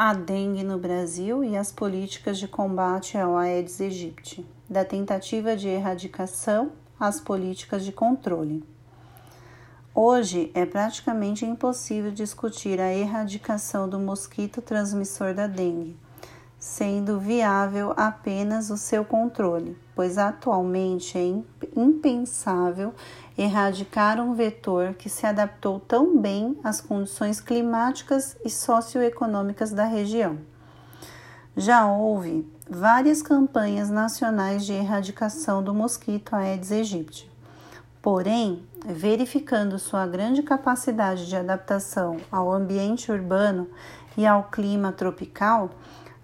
a dengue no Brasil e as políticas de combate ao Aedes aegypti, da tentativa de erradicação às políticas de controle. Hoje é praticamente impossível discutir a erradicação do mosquito transmissor da dengue, sendo viável apenas o seu controle, pois atualmente é impensável erradicar um vetor que se adaptou tão bem às condições climáticas e socioeconômicas da região. Já houve várias campanhas nacionais de erradicação do mosquito Aedes aegypti. Porém, verificando sua grande capacidade de adaptação ao ambiente urbano e ao clima tropical,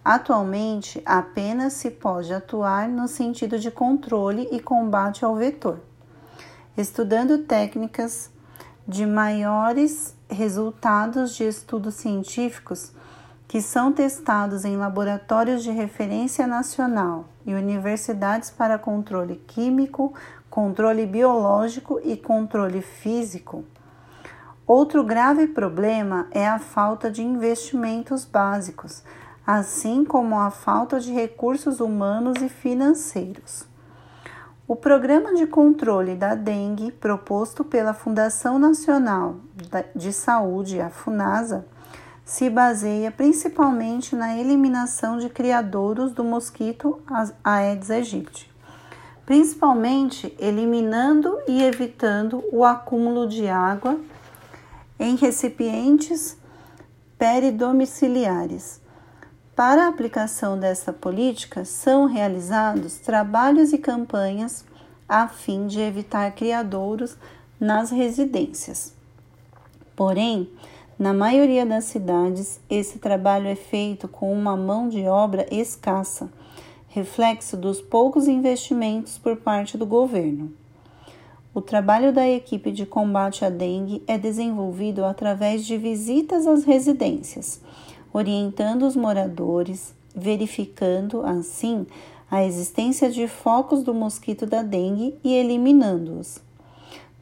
atualmente apenas se pode atuar no sentido de controle e combate ao vetor estudando técnicas de maiores resultados de estudos científicos que são testados em laboratórios de referência nacional e universidades para controle químico, controle biológico e controle físico. Outro grave problema é a falta de investimentos básicos, assim como a falta de recursos humanos e financeiros. O programa de controle da dengue proposto pela Fundação Nacional de Saúde, a FUNASA, se baseia principalmente na eliminação de criadouros do mosquito Aedes aegypti, principalmente eliminando e evitando o acúmulo de água em recipientes peridomiciliares para a aplicação dessa política, são realizados trabalhos e campanhas a fim de evitar criadouros nas residências. Porém, na maioria das cidades, esse trabalho é feito com uma mão de obra escassa, reflexo dos poucos investimentos por parte do governo. O trabalho da equipe de combate à dengue é desenvolvido através de visitas às residências orientando os moradores, verificando assim a existência de focos do mosquito da dengue e eliminando-os.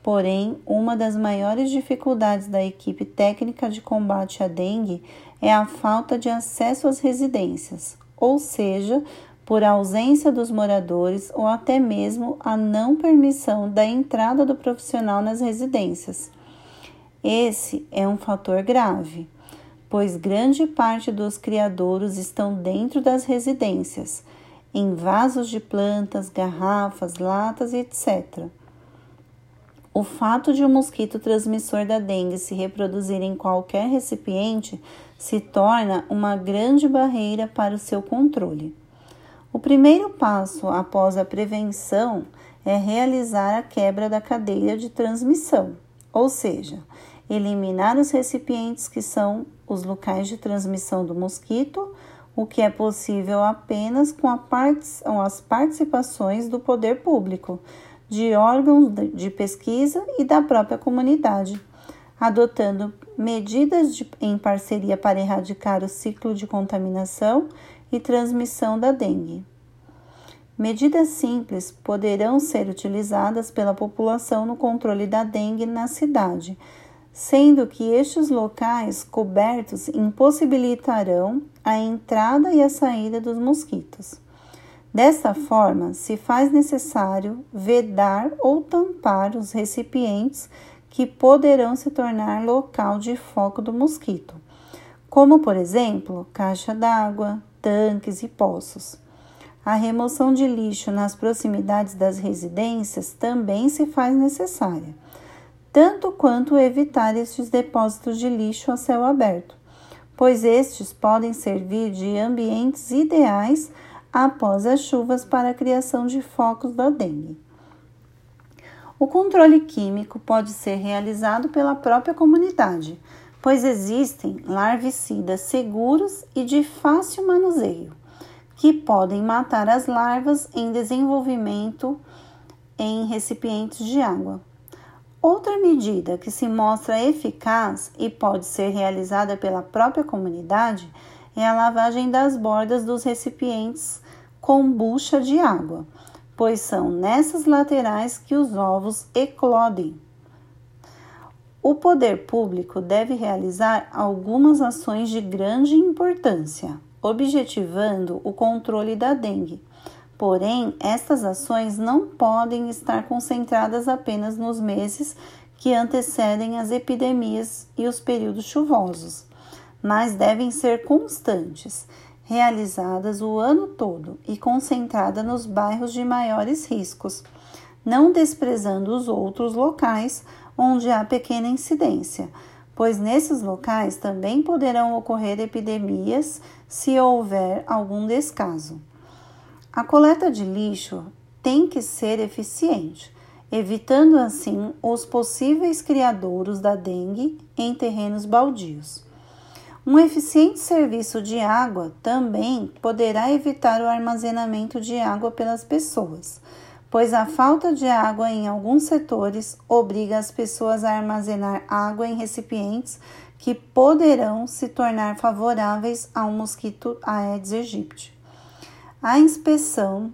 Porém, uma das maiores dificuldades da equipe técnica de combate à dengue é a falta de acesso às residências, ou seja, por ausência dos moradores ou até mesmo a não permissão da entrada do profissional nas residências. Esse é um fator grave pois grande parte dos criadouros estão dentro das residências, em vasos de plantas, garrafas, latas, etc. O fato de o um mosquito transmissor da dengue se reproduzir em qualquer recipiente se torna uma grande barreira para o seu controle. O primeiro passo após a prevenção é realizar a quebra da cadeia de transmissão, ou seja, eliminar os recipientes que são os locais de transmissão do mosquito, o que é possível apenas com, part as participações do poder público, de órgãos de pesquisa e da própria comunidade, adotando medidas de, em parceria para erradicar o ciclo de contaminação e transmissão da dengue. Medidas simples poderão ser utilizadas pela população no controle da dengue na cidade, sendo que estes locais cobertos impossibilitarão a entrada e a saída dos mosquitos. Desta forma, se faz necessário vedar ou tampar os recipientes que poderão se tornar local de foco do mosquito, como por exemplo, caixa d'água, tanques e poços. A remoção de lixo nas proximidades das residências também se faz necessária tanto quanto evitar estes depósitos de lixo a céu aberto, pois estes podem servir de ambientes ideais após as chuvas para a criação de focos da dengue. O controle químico pode ser realizado pela própria comunidade, pois existem larvicidas seguros e de fácil manuseio, que podem matar as larvas em desenvolvimento em recipientes de água. Outra medida que se mostra eficaz e pode ser realizada pela própria comunidade é a lavagem das bordas dos recipientes com bucha de água, pois são nessas laterais que os ovos eclodem. O poder público deve realizar algumas ações de grande importância, objetivando o controle da dengue. Porém, estas ações não podem estar concentradas apenas nos meses que antecedem as epidemias e os períodos chuvosos, mas devem ser constantes, realizadas o ano todo e concentradas nos bairros de maiores riscos, não desprezando os outros locais onde há pequena incidência, pois nesses locais também poderão ocorrer epidemias se houver algum descaso. A coleta de lixo tem que ser eficiente, evitando assim os possíveis criadouros da dengue em terrenos baldios. Um eficiente serviço de água também poderá evitar o armazenamento de água pelas pessoas pois a falta de água em alguns setores obriga as pessoas a armazenar água em recipientes que poderão se tornar favoráveis ao mosquito Aedes aegypti. A inspeção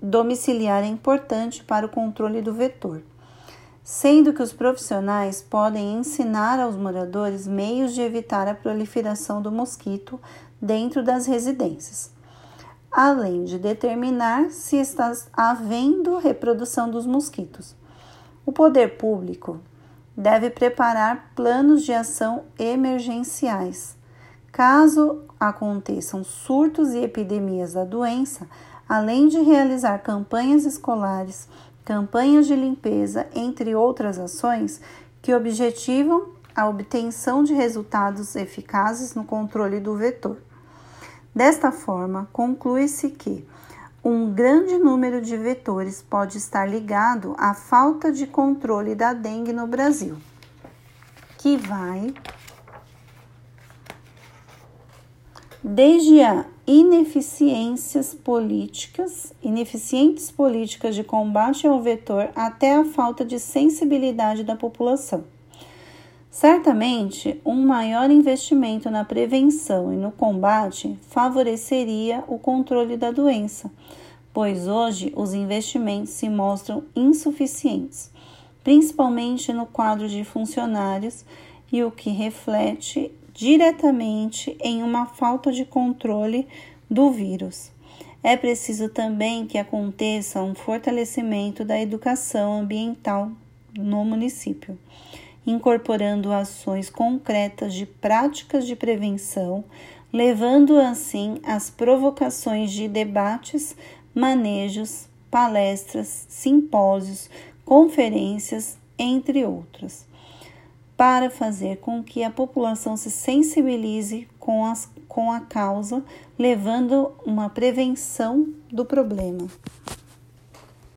domiciliar é importante para o controle do vetor, sendo que os profissionais podem ensinar aos moradores meios de evitar a proliferação do mosquito dentro das residências além de determinar se está havendo reprodução dos mosquitos. O poder público deve preparar planos de ação emergenciais. Caso aconteçam surtos e epidemias da doença, além de realizar campanhas escolares, campanhas de limpeza, entre outras ações que objetivam a obtenção de resultados eficazes no controle do vetor. Desta forma, conclui-se que um grande número de vetores pode estar ligado à falta de controle da dengue no Brasil, que vai desde a ineficiências políticas, ineficientes políticas de combate ao vetor até a falta de sensibilidade da população. Certamente, um maior investimento na prevenção e no combate favoreceria o controle da doença, pois hoje os investimentos se mostram insuficientes, principalmente no quadro de funcionários, e o que reflete diretamente em uma falta de controle do vírus. É preciso também que aconteça um fortalecimento da educação ambiental no município incorporando ações concretas de práticas de prevenção, levando assim às provocações de debates, manejos, palestras, simpósios, conferências, entre outras, para fazer com que a população se sensibilize com, as, com a causa, levando uma prevenção do problema.